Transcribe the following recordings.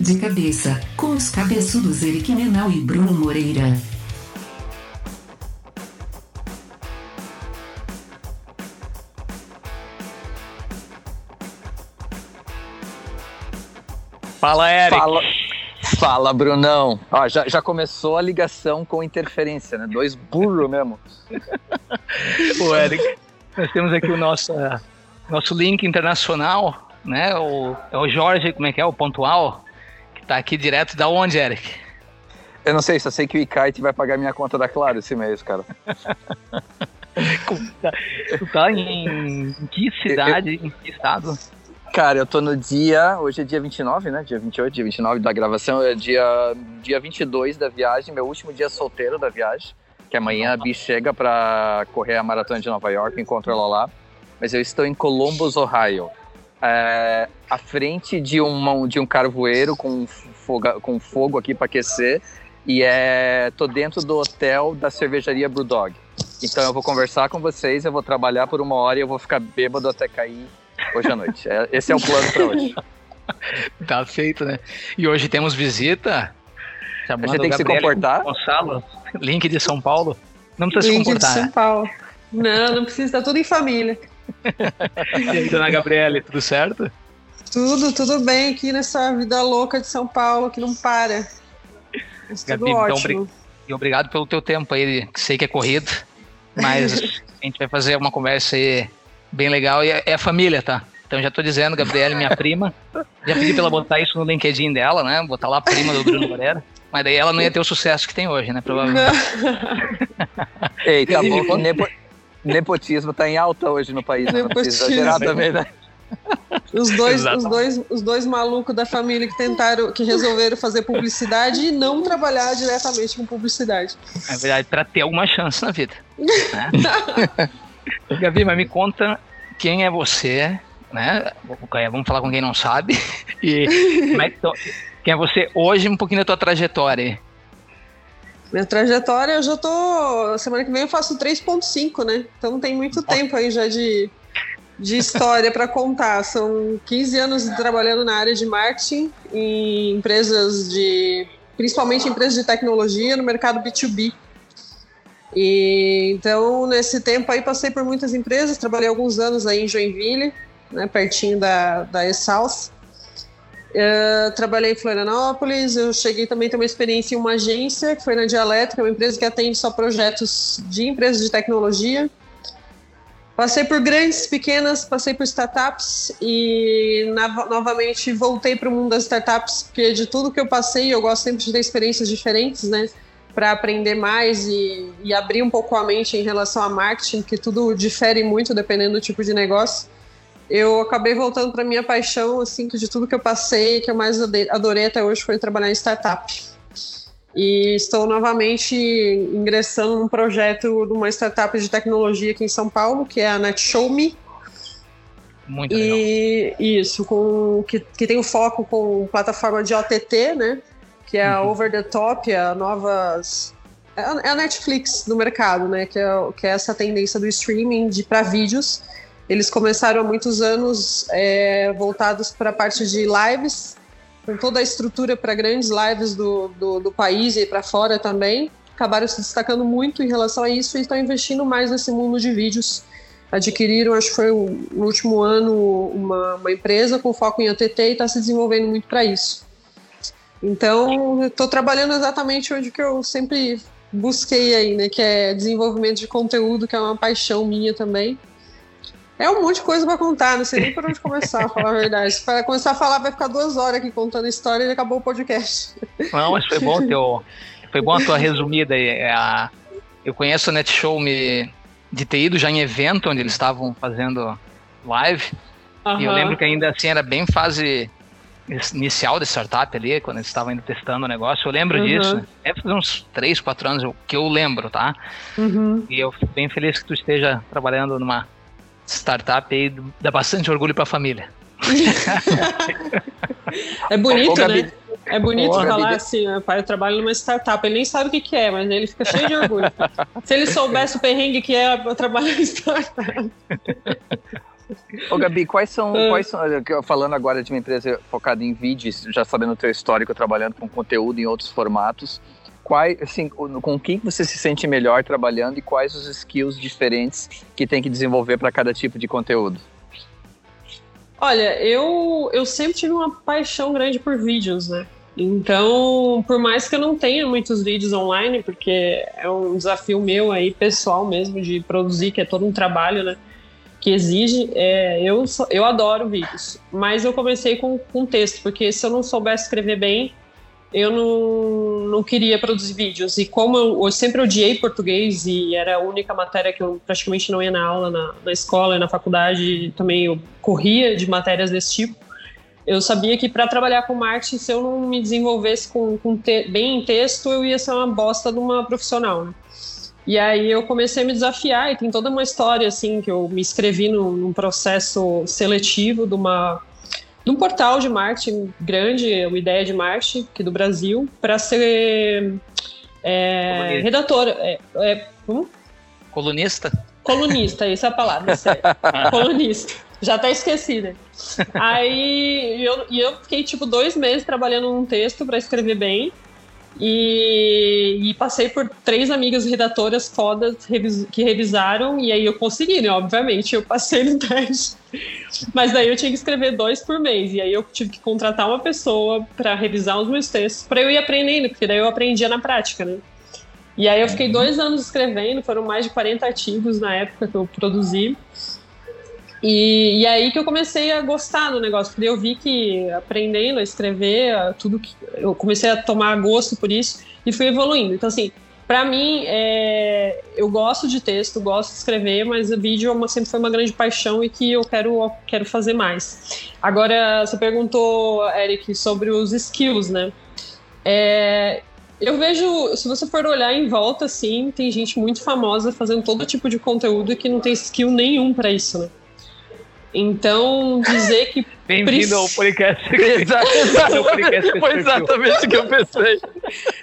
De cabeça, com os cabeçudos Eric Menal e Bruno Moreira. Fala, Eric. Fala, fala Brunão. Ó, já, já começou a ligação com interferência, né? Dois burros mesmo. o Eric, nós temos aqui o nosso, nosso link internacional, né? O, é o Jorge, como é que é? O Pontual, tá aqui direto da onde, Eric? Eu não sei, só sei que o Icite vai pagar minha conta da Claro esse mês, cara. tu tá em, em que cidade, eu, eu... em que estado? Cara, eu tô no dia. Hoje é dia 29, né? Dia 28, dia 29 da gravação. É dia, dia 22 da viagem, meu último dia solteiro da viagem. Que amanhã a Bi chega pra correr a maratona de Nova York, encontro ela lá. Mas eu estou em Columbus, Ohio. É, à frente de, uma, de um carvoeiro com fogo, com fogo aqui para aquecer. E é, tô dentro do hotel da cervejaria Brewdog. Então eu vou conversar com vocês, eu vou trabalhar por uma hora e eu vou ficar bêbado até cair hoje à noite. É, esse é o plano para hoje. tá feito, né? E hoje temos visita. a gente tem que se comportar. Gonçalo, link de São Paulo. Não precisa link se comportar. Link de São Paulo. Não, não precisa, tá tudo em família. E aí, dona Gabriele, tudo certo? Tudo, tudo bem aqui nessa vida louca de São Paulo que não para. Mas Gabi, tudo então, ótimo. e obrigado pelo teu tempo aí, que sei que é corrido, mas a gente vai fazer uma conversa aí bem legal. E é, é a família, tá? Então já tô dizendo, Gabriela, minha prima. Já pedi pra ela botar isso no LinkedIn dela, né? Botar lá a prima do Bruno Moreira. Mas daí ela não ia ter o sucesso que tem hoje, né? Provavelmente. Ei, tá bom que nepo... nepotismo tá em alta hoje no país. Né? Nepotismo. Exagerar também, né? Os dois, os, dois, os dois malucos da família que tentaram, que resolveram fazer publicidade e não trabalhar diretamente com publicidade. É verdade, para ter alguma chance na vida. Né? Gabi, mas me conta quem é você, né? Vamos falar com quem não sabe. E é quem é você hoje, um pouquinho da tua trajetória. Minha trajetória, eu já tô. Semana que vem eu faço 3,5, né? Então tem muito tempo aí já de, de história para contar. São 15 anos trabalhando na área de marketing em empresas de. principalmente empresas de tecnologia no mercado B2B. E então, nesse tempo aí, passei por muitas empresas, trabalhei alguns anos aí em Joinville, né, pertinho da, da E-South. Uh, trabalhei em Florianópolis, eu cheguei também a ter uma experiência em uma agência, que foi na Dialética, uma empresa que atende só projetos de empresas de tecnologia. Passei por grandes, pequenas, passei por startups e novamente voltei para o mundo das startups, porque de tudo que eu passei, eu gosto sempre de ter experiências diferentes, né? para aprender mais e, e, abrir um pouco a mente em relação a marketing, que tudo difere muito dependendo do tipo de negócio. Eu acabei voltando para minha paixão, assim, de tudo que eu passei, que eu mais adorei até hoje foi trabalhar em startup. E estou novamente ingressando num projeto de uma startup de tecnologia aqui em São Paulo, que é a NetShowMe. Muito e legal. isso, com, que, que tem o um foco com plataforma de OTT, né? que é a uhum. Over the Top, a novas. É a Netflix do mercado, né? Que é, que é essa tendência do streaming de para vídeos. Eles começaram há muitos anos é, voltados para a parte de lives, com toda a estrutura para grandes lives do, do, do país e para fora também. Acabaram se destacando muito em relação a isso e estão investindo mais nesse mundo de vídeos. Adquiriram, acho que foi no último ano, uma, uma empresa com foco em OTT e está se desenvolvendo muito para isso. Então, estou trabalhando exatamente onde que eu sempre busquei aí, né? Que é desenvolvimento de conteúdo, que é uma paixão minha também. É um monte de coisa para contar, não sei nem por onde começar, a falar a verdade. Se para começar a falar, vai ficar duas horas aqui contando história e acabou o podcast. Não, mas foi bom teu, foi bom a tua resumida aí. É eu conheço a Netshow me, de ter ido já em evento onde eles estavam fazendo live. Uhum. E eu lembro que ainda assim era bem fase inicial da startup ali, quando eles estavam ainda testando o negócio, eu lembro uhum. disso. É fazer uns 3, 4 anos que eu lembro, tá? Uhum. E eu fico bem feliz que tu esteja trabalhando numa startup aí, dá bastante orgulho para a família. é bonito, né? É bonito Porra, falar assim, meu pai, eu trabalho numa startup. Ele nem sabe o que, que é, mas ele fica cheio de orgulho. Se ele soubesse o perrengue que é, eu trabalho em startup. Ô, Gabi, quais são, ah. quais são, falando agora de uma empresa focada em vídeos, já sabendo o teu histórico, trabalhando com conteúdo em outros formatos, quais, assim, com quem você se sente melhor trabalhando e quais os skills diferentes que tem que desenvolver para cada tipo de conteúdo? Olha, eu, eu sempre tive uma paixão grande por vídeos, né? Então, por mais que eu não tenha muitos vídeos online, porque é um desafio meu aí, pessoal mesmo, de produzir, que é todo um trabalho, né? Que exige, é, eu, eu adoro vídeos. Mas eu comecei com, com texto, porque se eu não soubesse escrever bem, eu não, não queria produzir vídeos. E como eu, eu, sempre odiei português e era a única matéria que eu praticamente não ia na aula, na, na escola e na faculdade, também eu corria de matérias desse tipo. Eu sabia que para trabalhar com marketing, se eu não me desenvolvesse com, com te, bem em texto, eu ia ser uma bosta de uma profissional. Né? E aí eu comecei a me desafiar e tem toda uma história assim que eu me inscrevi no, num processo seletivo de uma de um portal de marketing grande, uma ideia de marketing aqui do Brasil, para ser é, redatora. É, é, hum? Colunista? Colunista, essa é a palavra, Colunista. Já tá esquecida. Aí eu, eu fiquei tipo dois meses trabalhando num texto para escrever bem. E, e, passei por três amigas redatoras fodas que revisaram, e aí eu consegui, né? Obviamente, eu passei no teste. Mas daí eu tinha que escrever dois por mês, e aí eu tive que contratar uma pessoa para revisar os meus textos, para eu ir aprendendo, porque daí eu aprendia na prática, né? E aí eu fiquei uhum. dois anos escrevendo, foram mais de 40 artigos na época que eu produzi. E, e, aí que eu comecei a gostar do negócio, porque eu vi que aprendendo a escrever, tudo que eu comecei a tomar gosto por isso e fui evoluindo. Então, assim, para mim, é, eu gosto de texto, gosto de escrever, mas o vídeo é uma, sempre foi uma grande paixão e que eu quero, quero fazer mais. Agora, você perguntou, Eric, sobre os skills, né? É, eu vejo, se você for olhar em volta, assim, tem gente muito famosa fazendo todo tipo de conteúdo que não tem skill nenhum para isso, né? Então, dizer que. Bem-vindo ao podcast. Exato, Foi exatamente o que eu pensei.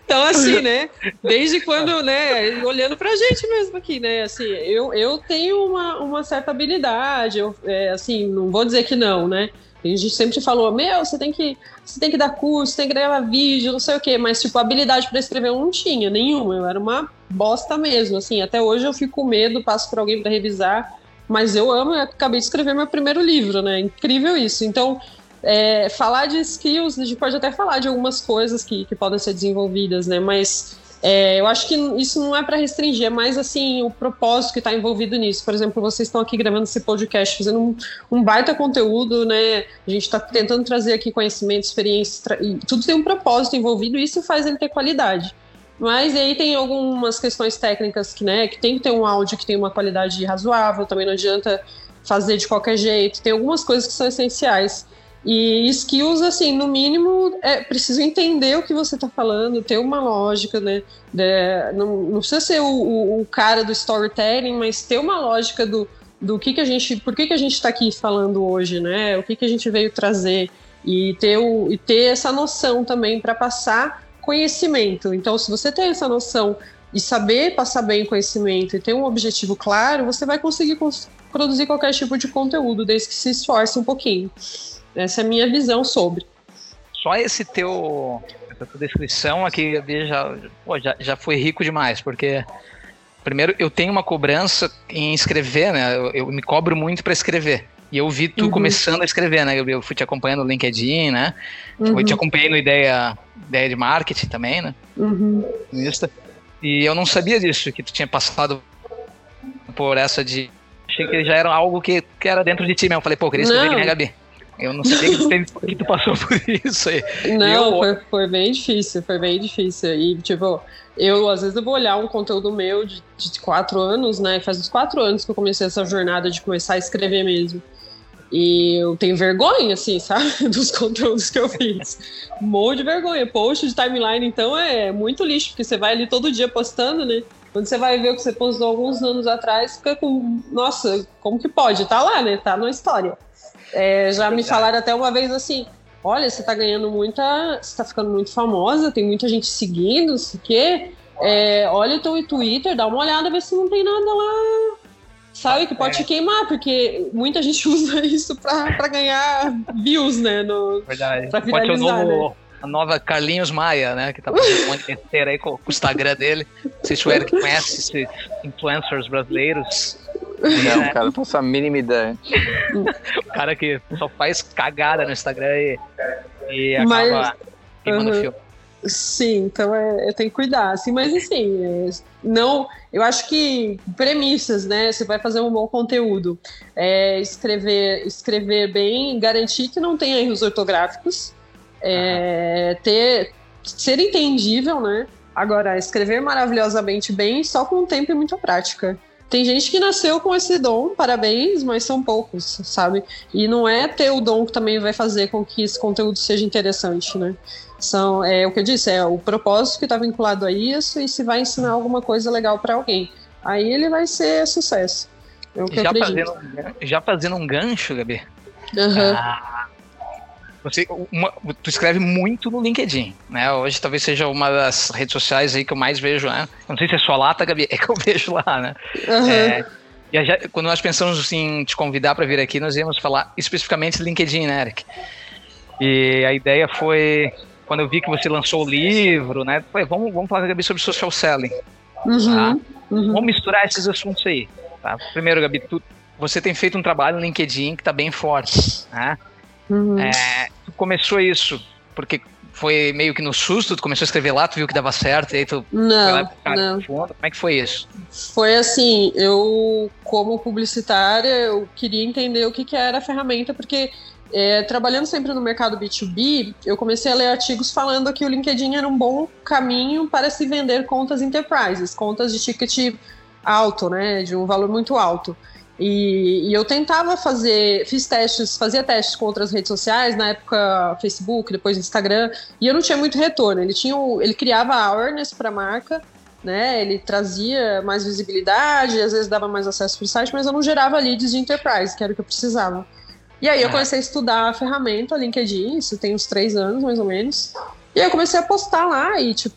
Então, assim, né? Desde quando, né? Olhando pra gente mesmo aqui, né? Assim, eu, eu tenho uma, uma certa habilidade, eu, é, assim, não vou dizer que não, né? A gente sempre falou, meu, você tem que, você tem que dar curso, tem que gravar vídeo, não sei o quê, mas tipo, habilidade para escrever eu não tinha nenhuma, eu era uma bosta mesmo, assim, até hoje eu fico com medo, passo para alguém para revisar, mas eu amo, eu acabei de escrever meu primeiro livro, né? Incrível isso. Então, é, falar de skills, a gente pode até falar de algumas coisas que, que podem ser desenvolvidas, né? Mas é, eu acho que isso não é para restringir, é mais assim o propósito que está envolvido nisso. Por exemplo, vocês estão aqui gravando esse podcast, fazendo um, um baita conteúdo, né? A gente está tentando trazer aqui conhecimento, experiência, tudo tem um propósito envolvido e isso faz ele ter qualidade. Mas aí tem algumas questões técnicas que, né, que tem que ter um áudio que tem uma qualidade razoável, também não adianta fazer de qualquer jeito. Tem algumas coisas que são essenciais. E skills, assim, no mínimo, é preciso entender o que você está falando, ter uma lógica, né? De, não, não, precisa ser o, o, o, cara do storytelling, mas ter uma lógica do, do que, que a gente. Por que, que a gente está aqui falando hoje, né? O que, que a gente veio trazer. E ter, o, e ter essa noção também para passar conhecimento. Então, se você tem essa noção e saber passar bem conhecimento e ter um objetivo claro, você vai conseguir produzir qualquer tipo de conteúdo, desde que se esforce um pouquinho. Essa é a minha visão sobre. Só esse teu essa tua descrição aqui já, pô, já, já foi rico demais, porque primeiro eu tenho uma cobrança em escrever, né? Eu, eu me cobro muito para escrever. E eu vi tu uhum. começando a escrever, né? Eu, eu fui te acompanhando no LinkedIn, né? Uhum. Eu te acompanhei no ideia, ideia de marketing também, né? Uhum. E eu não sabia disso, que tu tinha passado por essa de. Achei que já era algo que, que era dentro de ti mesmo. Eu falei, pô, eu queria escrever não. a Gabi. Eu não sabia que tu, que tu passou por isso aí. Não, eu... foi, foi bem difícil, foi bem difícil. E, tipo, eu, às vezes, eu vou olhar um conteúdo meu de, de quatro anos, né? Faz uns quatro anos que eu comecei essa jornada de começar a escrever mesmo. E eu tenho vergonha, assim, sabe? Dos conteúdos que eu fiz. Um monte de vergonha. Post de timeline, então, é muito lixo, porque você vai ali todo dia postando, né? Quando você vai ver o que você postou alguns anos atrás, fica com. Nossa, como que pode? Tá lá, né? Tá na história. É, já me falaram até uma vez assim: olha, você tá ganhando muita. Você tá ficando muito famosa, tem muita gente seguindo, não sei o quê. É, olha o teu Twitter, dá uma olhada, vê se não tem nada lá sabe? Que pode é. te queimar, porque muita gente usa isso para ganhar views, né? No, Verdade. Pra pode novo, né? a nova Carlinhos Maia, né? Que tá fazendo um monte de besteira aí com, com, o Instagram dele. Não sei se o Eric conhece esses influencers brasileiros. Não, é. cara, não faço a mínima ideia. o cara que só faz cagada no Instagram e, e acaba Mas, queimando uhum. filme. Sim, então é, é, tem que cuidar, assim, mas assim, é, não, eu acho que premissas, né? Você vai fazer um bom conteúdo, é, escrever, escrever bem, garantir que não tenha erros ortográficos, é, ter, ser entendível, né? Agora, escrever maravilhosamente bem só com tempo e muita prática. Tem gente que nasceu com esse dom, parabéns, mas são poucos, sabe? E não é ter o dom que também vai fazer com que esse conteúdo seja interessante, né? São, é o que eu disse, é o propósito que está vinculado a isso e se vai ensinar alguma coisa legal para alguém. Aí ele vai ser sucesso. É já, fazendo, já fazendo um gancho, Gabi. Uhum. Ah, você, uma, tu escreve muito no LinkedIn, né? Hoje talvez seja uma das redes sociais aí que eu mais vejo, né? Não sei se é só lá, tá, Gabi? É que eu vejo lá, né? Uhum. É, e já, quando nós pensamos assim, te convidar para vir aqui, nós íamos falar especificamente LinkedIn, né, Eric? E a ideia foi quando eu vi que você lançou o livro, né? Falei, vamos, vamos falar, Gabi, sobre social selling. Uhum, tá? uhum. Vamos misturar esses assuntos aí. Tá? Primeiro, Gabi, tu, você tem feito um trabalho no LinkedIn que está bem forte. Né? Uhum. É, tu começou isso porque foi meio que no susto, tu começou a escrever lá, tu viu que dava certo, e aí tu não, lá não. Fundo. Como é que foi isso? Foi assim, eu, como publicitária, eu queria entender o que, que era a ferramenta, porque é, trabalhando sempre no mercado B2B, eu comecei a ler artigos falando que o LinkedIn era um bom caminho para se vender contas enterprises, contas de ticket alto, né, de um valor muito alto. E, e, eu tentava fazer, fiz testes, fazia testes com outras redes sociais, na época Facebook, depois Instagram, e eu não tinha muito retorno. Ele tinha, ele criava awareness para a marca, né? Ele trazia mais visibilidade, às vezes dava mais acesso para o site, mas eu não gerava leads de enterprise, que era o que eu precisava. E aí eu comecei a estudar a ferramenta LinkedIn, isso tem uns três anos mais ou menos. E aí eu comecei a postar lá e, tipo,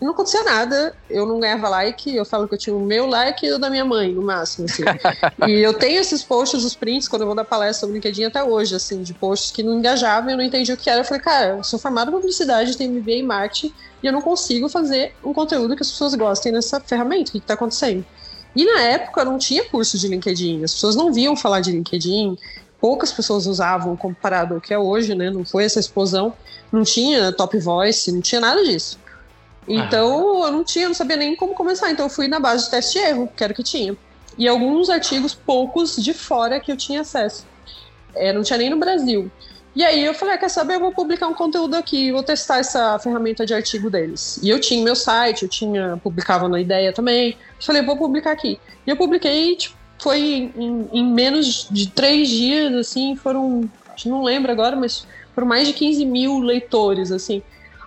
não acontecia nada, eu não ganhava like, eu falo que eu tinha o meu like e o da minha mãe, no máximo, assim. e eu tenho esses posts, os prints, quando eu vou dar palestra sobre LinkedIn até hoje, assim, de posts que não engajavam e eu não entendi o que era. Eu falei, cara, eu sou formado em publicidade, tenho MBA em marketing e eu não consigo fazer um conteúdo que as pessoas gostem nessa ferramenta, o que está acontecendo? E na época não tinha curso de LinkedIn, as pessoas não viam falar de LinkedIn, poucas pessoas usavam comparado ao que é hoje, né? Não foi essa explosão, não tinha top voice, não tinha nada disso. Então, ah. eu não tinha, não sabia nem como começar. Então, eu fui na base de teste e erro, que era o que tinha. E alguns artigos, poucos de fora, que eu tinha acesso. É, não tinha nem no Brasil. E aí eu falei, ah, quer saber, eu vou publicar um conteúdo aqui, vou testar essa ferramenta de artigo deles. E eu tinha meu site, eu tinha, publicava na ideia também. Eu falei, vou publicar aqui. E eu publiquei, tipo, foi em, em, menos de três dias, assim, foram, não lembro agora, mas foram mais de 15 mil leitores, assim.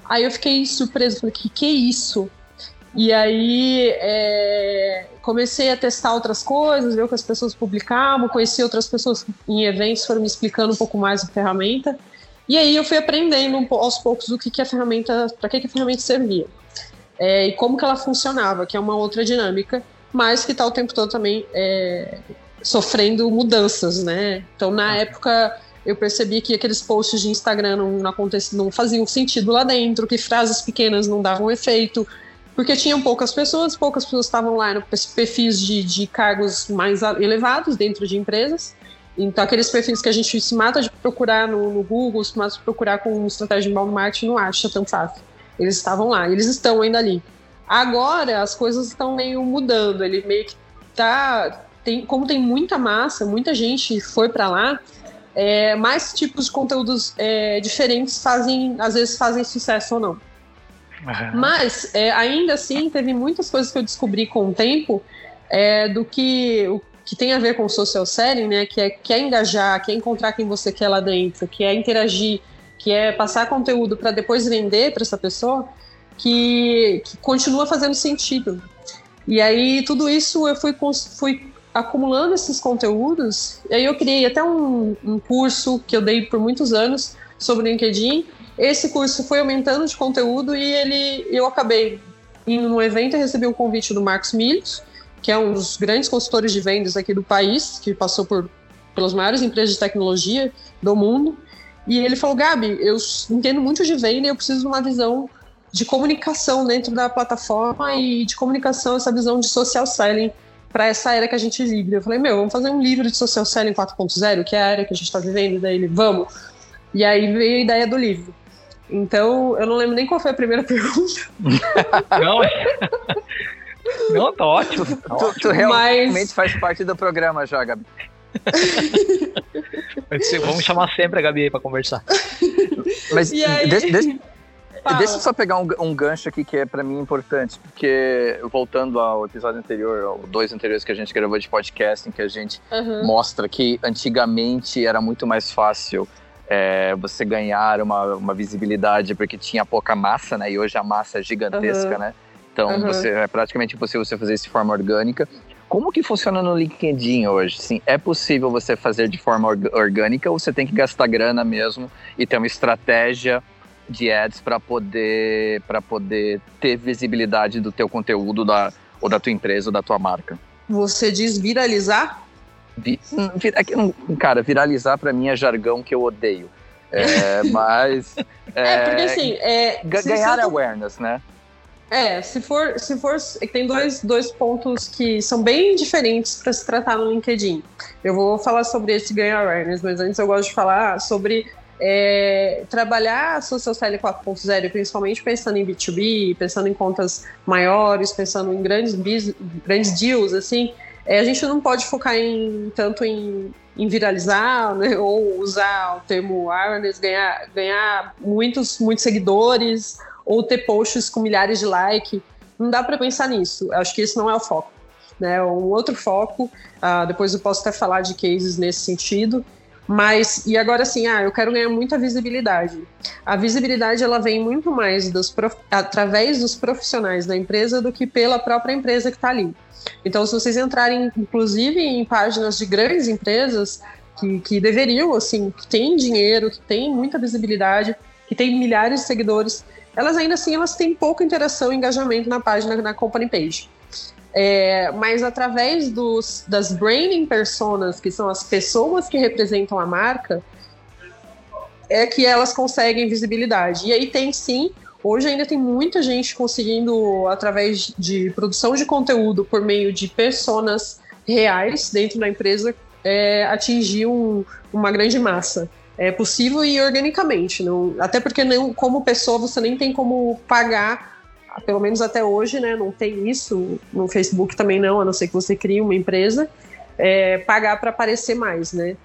Aí eu fiquei surpresa, falei, que que é isso? E aí é, comecei a testar outras coisas, ver o que as pessoas publicavam, conheci outras pessoas em eventos, foram me explicando um pouco mais a ferramenta. E aí eu fui aprendendo aos poucos o que, que a ferramenta, para que, que a ferramenta servia. É, e como que ela funcionava, que é uma outra dinâmica mas que está o tempo todo também é, sofrendo mudanças, né? Então, na época, eu percebi que aqueles posts de Instagram não, não, não faziam sentido lá dentro, que frases pequenas não davam efeito, porque tinham poucas pessoas, poucas pessoas estavam lá no perfis de, de cargos mais elevados dentro de empresas. Então, aqueles perfis que a gente se mata de procurar no, no Google, se mata de procurar com estratégia de marketing, não acha tão fácil. Eles estavam lá, eles estão ainda ali. Agora as coisas estão meio mudando. Ele meio que tá. Tem, como tem muita massa, muita gente foi para lá, é, mais tipos de conteúdos é, diferentes fazem, às vezes fazem sucesso ou não. Uhum. Mas é, ainda assim teve muitas coisas que eu descobri com o tempo é, do que o que tem a ver com social selling, né? Que é, que é engajar, que é encontrar quem você quer lá dentro, que é interagir, que é passar conteúdo para depois vender para essa pessoa que, que continua fazendo sentido. E aí, tudo isso eu fui, fui acumulando esses conteúdos, e aí eu criei até um, um curso que eu dei por muitos anos sobre LinkedIn. Esse curso foi aumentando de conteúdo e ele, eu acabei indo no evento e recebi um convite do Marcos Milhos, que é um dos grandes consultores de vendas aqui do país, que passou por pelas maiores empresas de tecnologia do mundo. E ele falou: Gabi, eu entendo muito de venda e eu preciso de uma visão de comunicação dentro da plataforma e de comunicação, essa visão de social selling para essa era que a gente vive. Eu falei: Meu, vamos fazer um livro de social selling 4.0, que é a era que a gente está vivendo. Daí ele: Vamos. E aí veio a ideia do livro. Então, eu não lembro nem qual foi a primeira pergunta. não, não, tá ótimo. Tá tu, tu, realmente Mas... faz parte do programa já, Gabi. Vamos chamar sempre a Gabi aí pra conversar. Mas aí... deixa, deixa, deixa eu só pegar um, um, gancho aqui que é para mim importante, porque voltando ao episódio anterior, ao dois anteriores que a gente gravou de podcast, em que a gente uhum. mostra que antigamente era muito mais fácil é, você ganhar uma, uma visibilidade porque tinha pouca massa, né? E hoje a massa é gigantesca, uhum. né? Então uhum. você, é praticamente impossível você fazer isso de forma orgânica. Como que funciona no LinkedIn hoje? Sim, é possível você fazer de forma orgânica ou você tem que gastar grana mesmo e ter uma estratégia de ads para poder para poder ter visibilidade do teu conteúdo da ou da tua empresa ou da tua marca? Você diz viralizar? Vi, é cara, viralizar para mim é jargão que eu odeio. É, mas. É, é, porque assim. É, ganhar awareness, né? É, se for, se for, tem dois, dois pontos que são bem diferentes para se tratar no LinkedIn. Eu vou falar sobre esse ganhar awareness, mas antes eu gosto de falar sobre é, trabalhar a Social Selling 4.0, principalmente pensando em B2B, pensando em contas maiores, pensando em grandes, grandes deals, assim, é, a gente não pode focar em tanto em, em viralizar, né, ou usar o termo awareness, ganhar, ganhar muitos, muitos seguidores, ou ter posts com milhares de likes. Não dá para pensar nisso. Acho que esse não é o foco. Né? Um outro foco, uh, depois eu posso até falar de cases nesse sentido, mas, e agora assim, ah, eu quero ganhar muita visibilidade. A visibilidade ela vem muito mais dos prof... através dos profissionais da empresa do que pela própria empresa que está ali. Então, se vocês entrarem, inclusive, em páginas de grandes empresas que, que deveriam, assim, que têm dinheiro, que têm muita visibilidade, que têm milhares de seguidores, elas ainda assim elas têm pouca interação e engajamento na página, na company page. É, mas através dos, das branding personas, que são as pessoas que representam a marca, é que elas conseguem visibilidade. E aí tem sim Hoje ainda tem muita gente conseguindo, através de produção de conteúdo por meio de personas reais dentro da empresa, é, atingir um, uma grande massa. É possível e organicamente, não, até porque não, como pessoa você nem tem como pagar, pelo menos até hoje, né? Não tem isso no Facebook também não, a não ser que você crie uma empresa, é, pagar para aparecer mais, né?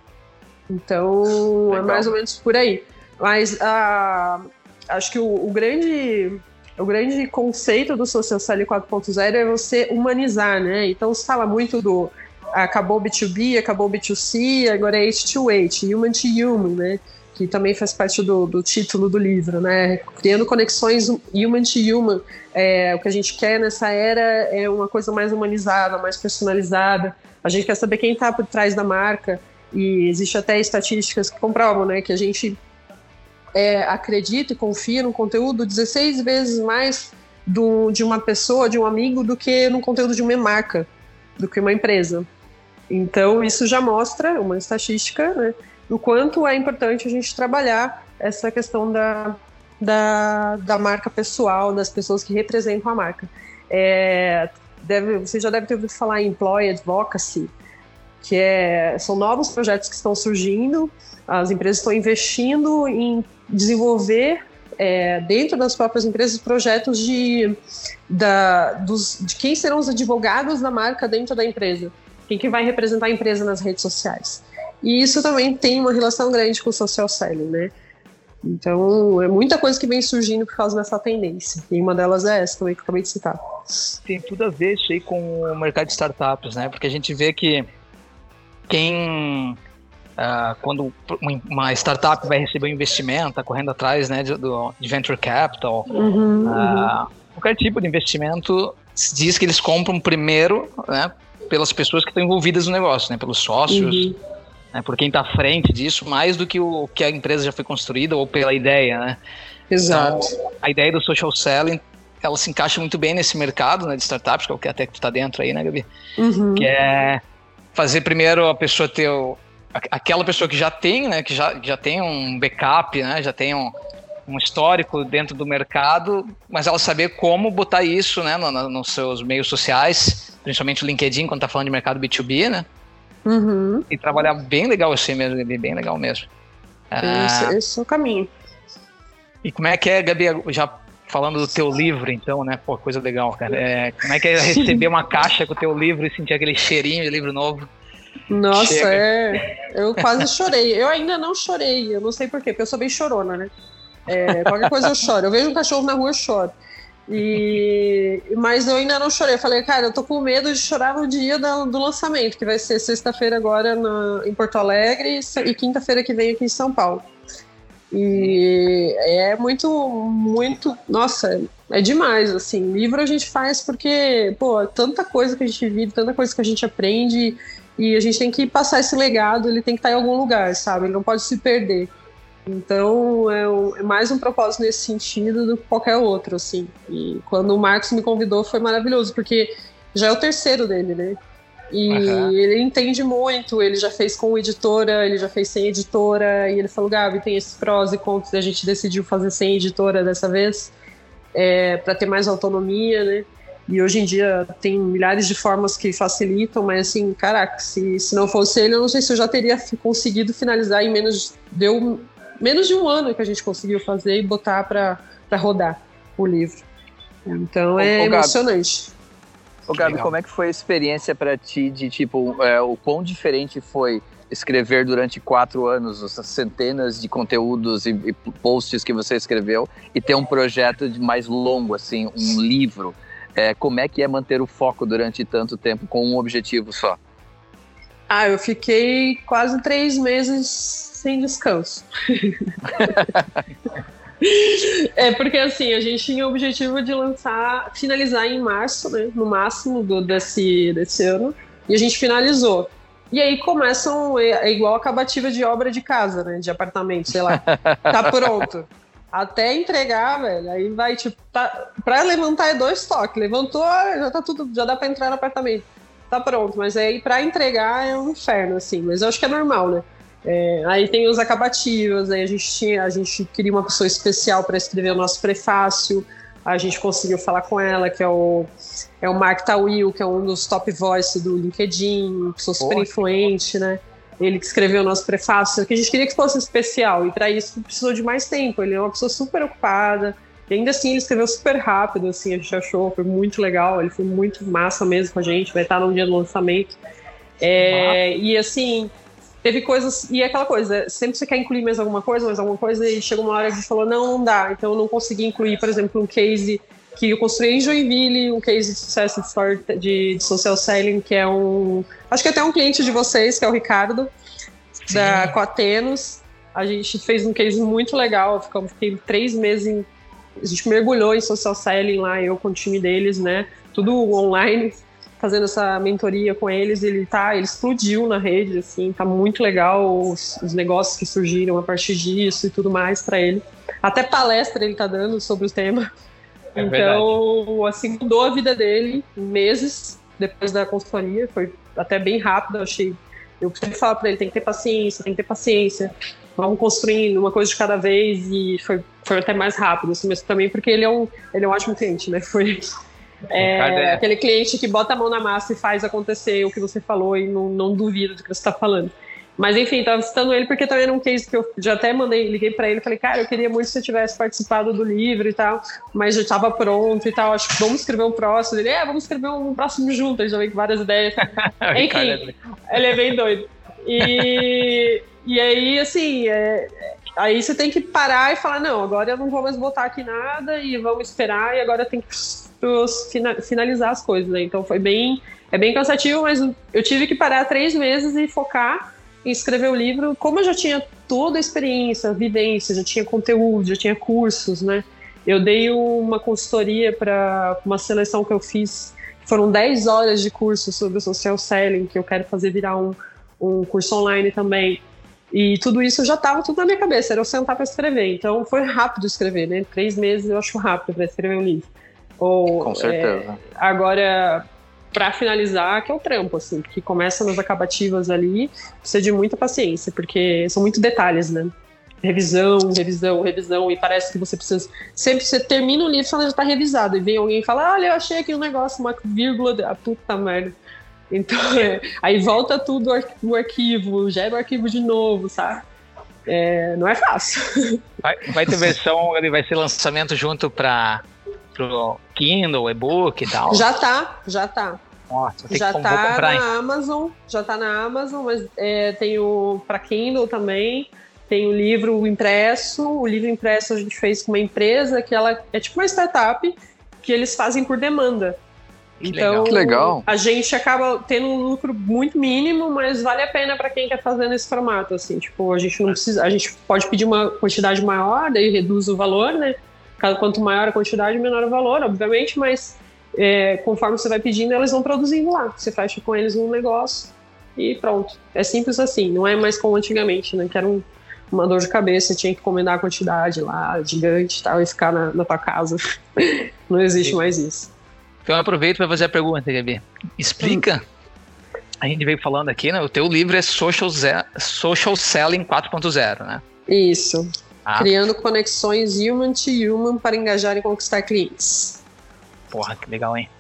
Então Legal. é mais ou menos por aí. Mas a, acho que o, o, grande o grande conceito do Social Selling 4.0 é você humanizar, né? Então se fala muito do acabou B2B, acabou B2C, agora é H2H, human to human, né? Que também faz parte do, do título do livro, né? Criando conexões human to human. É, o que a gente quer nessa era é uma coisa mais humanizada, mais personalizada. A gente quer saber quem está por trás da marca e existe até estatísticas que comprovam, né? Que a gente é, acredita e confia no conteúdo 16 vezes mais do, de uma pessoa, de um amigo, do que no conteúdo de uma marca, do que uma empresa. Então, isso já mostra uma estatística, né, do quanto é importante a gente trabalhar essa questão da, da, da marca pessoal, das pessoas que representam a marca. É, deve, você já deve ter ouvido falar em Employee Advocacy, que é, são novos projetos que estão surgindo, as empresas estão investindo em desenvolver é, dentro das próprias empresas projetos de, da, dos, de quem serão os advogados da marca dentro da empresa, quem que vai representar a empresa nas redes sociais. E isso também tem uma relação grande com o social selling, né? Então, é muita coisa que vem surgindo por causa dessa tendência. E uma delas é essa também que eu acabei de citar. Tem tudo a ver isso aí com o mercado de startups, né? Porque a gente vê que quem Uh, quando uma startup vai receber um investimento, está correndo atrás né, de, de venture capital, uhum, uh, uhum. qualquer tipo de investimento, diz que eles compram primeiro né, pelas pessoas que estão envolvidas no negócio, né, pelos sócios, uhum. Né, por quem está à frente disso, mais do que o que a empresa já foi construída ou pela ideia. Né? Exato. Então, a ideia do social selling ela se encaixa muito bem nesse mercado né, de startups, que é o que até que tu tá dentro aí, né, Gabi? Uhum. Que é fazer primeiro a pessoa ter o, aquela pessoa que já tem, né, que já, já tem um backup, né, já tem um, um histórico dentro do mercado, mas ela saber como botar isso, né, no, no, nos seus meios sociais, principalmente o LinkedIn, quando tá falando de mercado B2B, né? Uhum. E trabalhar bem legal assim mesmo, bem legal mesmo. Esse, ah, esse é o caminho. E como é que é, Gabi, já falando do teu livro, então, né? Pô, coisa legal, cara. É, como é que é receber uma caixa com o teu livro e sentir aquele cheirinho de livro novo? Nossa, Chega. é. Eu quase chorei. Eu ainda não chorei, eu não sei porquê, porque eu sou bem chorona, né? É, qualquer coisa eu choro. Eu vejo um cachorro na rua, eu choro. E, mas eu ainda não chorei. Eu falei, cara, eu tô com medo de chorar no dia do, do lançamento, que vai ser sexta-feira agora na, em Porto Alegre e quinta-feira que vem aqui em São Paulo. E é muito, muito, nossa, é demais, assim. Livro a gente faz porque, pô, tanta coisa que a gente vive, tanta coisa que a gente aprende e a gente tem que passar esse legado, ele tem que estar em algum lugar, sabe? Ele não pode se perder. Então, é, é mais um propósito nesse sentido do que qualquer outro, assim. E quando o Marcos me convidou foi maravilhoso, porque já é o terceiro dele, né? E uhum. ele entende muito, ele já fez com editora, ele já fez sem editora, e ele falou, Gabi, tem esses prós e contras, a gente decidiu fazer sem editora dessa vez, é, para ter mais autonomia, né? E hoje em dia tem milhares de formas que facilitam, mas assim, caraca, se, se não fosse ele, eu não sei se eu já teria conseguido finalizar em menos. Deu menos de um ano que a gente conseguiu fazer e botar para rodar o livro. Então é emocionante. Ô, Gabi, Legal. como é que foi a experiência para ti de tipo, é, o quão diferente foi escrever durante quatro anos essas centenas de conteúdos e, e, posts que você escreveu e ter um projeto de mais longo, assim, um livro? É, como é que é manter o foco durante tanto tempo com um objetivo só? Ah, eu fiquei quase três meses sem descanso. É porque assim, a gente tinha o objetivo de lançar, finalizar em março, né? No máximo do, desse, desse ano. E a gente finalizou. E aí começam, é, é igual a acabativa de obra de casa, né? De apartamento, sei lá. Tá pronto. Até entregar, velho, aí vai, tipo, tá, pra levantar é dois toques. Levantou, já tá tudo, já dá pra entrar no apartamento. Tá pronto, mas aí pra entregar é um inferno, assim. Mas eu acho que é normal, né? É, aí tem os acabativos, aí a gente tinha, a gente queria uma pessoa especial para escrever o nosso prefácio. A gente conseguiu falar com ela, que é o, é o Mark Tawil, que é um dos top voice do LinkedIn, uma pessoa super Porra. influente, né? Ele que escreveu o nosso prefácio, que a gente queria que fosse especial, e para isso precisou de mais tempo. Ele é uma pessoa super ocupada, e ainda assim ele escreveu super rápido, assim, a gente achou, foi muito legal, ele foi muito massa mesmo com a gente, vai estar no dia do lançamento. É, e assim, teve coisas, e é aquela coisa, sempre você quer incluir mais alguma coisa, mais alguma coisa, e chegou uma hora que a gente falou, não, não dá. Então eu não consegui incluir, por exemplo, um case que eu construí em Joinville, um case de sucesso de, de, de social selling, que é um. Acho que até um cliente de vocês, que é o Ricardo, Sim. da Coatenos. A gente fez um case muito legal, ficamos, fiquei três meses em. A gente mergulhou em social selling lá, eu com o time deles, né? Tudo online fazendo essa mentoria com eles, ele tá, ele explodiu na rede, assim, tá muito legal os, os negócios que surgiram a partir disso e tudo mais para ele. Até palestra ele tá dando sobre o tema. É então, verdade. assim, mudou a vida dele em meses depois da consultoria, foi até bem rápido, eu achei. Eu sempre falo para ele, tem que ter paciência, tem que ter paciência. Vamos construindo uma coisa de cada vez e foi, foi até mais rápido, assim, mas também porque ele é um, ele é um ótimo cliente, né? Foi, é, aquele cliente que bota a mão na massa e faz acontecer o que você falou e não, não duvida do que você está falando. Mas enfim, estava citando ele porque também era um case que eu já até mandei, liguei para ele e falei, cara, eu queria muito que você tivesse participado do livro e tal, mas já estava pronto e tal, acho que vamos escrever um próximo. Ele, é, vamos escrever um próximo junto, ele já veio com várias ideias. enfim, ele é bem doido. E, e aí, assim, é, aí você tem que parar e falar, não, agora eu não vou mais botar aqui nada e vamos esperar e agora tem que finalizar as coisas, né? Então foi bem, é bem cansativo, mas eu tive que parar três meses e focar em escrever o livro. Como eu já tinha toda a experiência, a vivência, já tinha conteúdo, já tinha cursos, né? Eu dei uma consultoria para uma seleção que eu fiz, foram 10 horas de curso sobre social selling, que eu quero fazer virar um, um curso online também. E tudo isso já estava tudo na minha cabeça, era eu sentar para escrever. Então foi rápido escrever, né? Três meses eu acho rápido para escrever um livro. Ou, Com certeza. É, agora, para finalizar, que é o trampo, assim, que começa nas acabativas ali, precisa de muita paciência, porque são muito detalhes, né? Revisão, revisão, revisão, e parece que você precisa. Sempre você termina o livro e já está revisado, e vem alguém e fala: Olha, eu achei aqui um negócio, uma vírgula, a ah, puta merda. Então, é, aí volta tudo o arquivo, gera o arquivo de novo, sabe? É, não é fácil. Vai, vai ter versão, ele vai ser lançamento junto para pro Kindle, e-book e tal? Já tá, já tá. Nossa, já tá na hein? Amazon, já tá na Amazon, mas é, tem o para Kindle também. Tem o livro impresso. O livro impresso a gente fez com uma empresa que ela é tipo uma startup que eles fazem por demanda. Que então, legal. legal. a gente acaba tendo um lucro muito mínimo, mas vale a pena para quem quer fazer nesse formato, assim, tipo, a gente não precisa, a gente pode pedir uma quantidade maior, daí reduz o valor, né? Quanto maior a quantidade, menor o valor, obviamente, mas é, conforme você vai pedindo, eles vão produzindo lá. Você fecha com eles um negócio e pronto. É simples assim, não é mais como antigamente, né? Que era um, uma dor de cabeça, tinha que encomendar a quantidade lá, gigante e tal, e ficar na, na tua casa. não existe Sim. mais isso. Então eu aproveito para fazer a pergunta, Gabi. Explica. A gente veio falando aqui, né? O teu livro é Social, Social Selling 4.0, né? Isso. Ah. Criando conexões human to human para engajar e conquistar clientes. Porra, que legal, hein?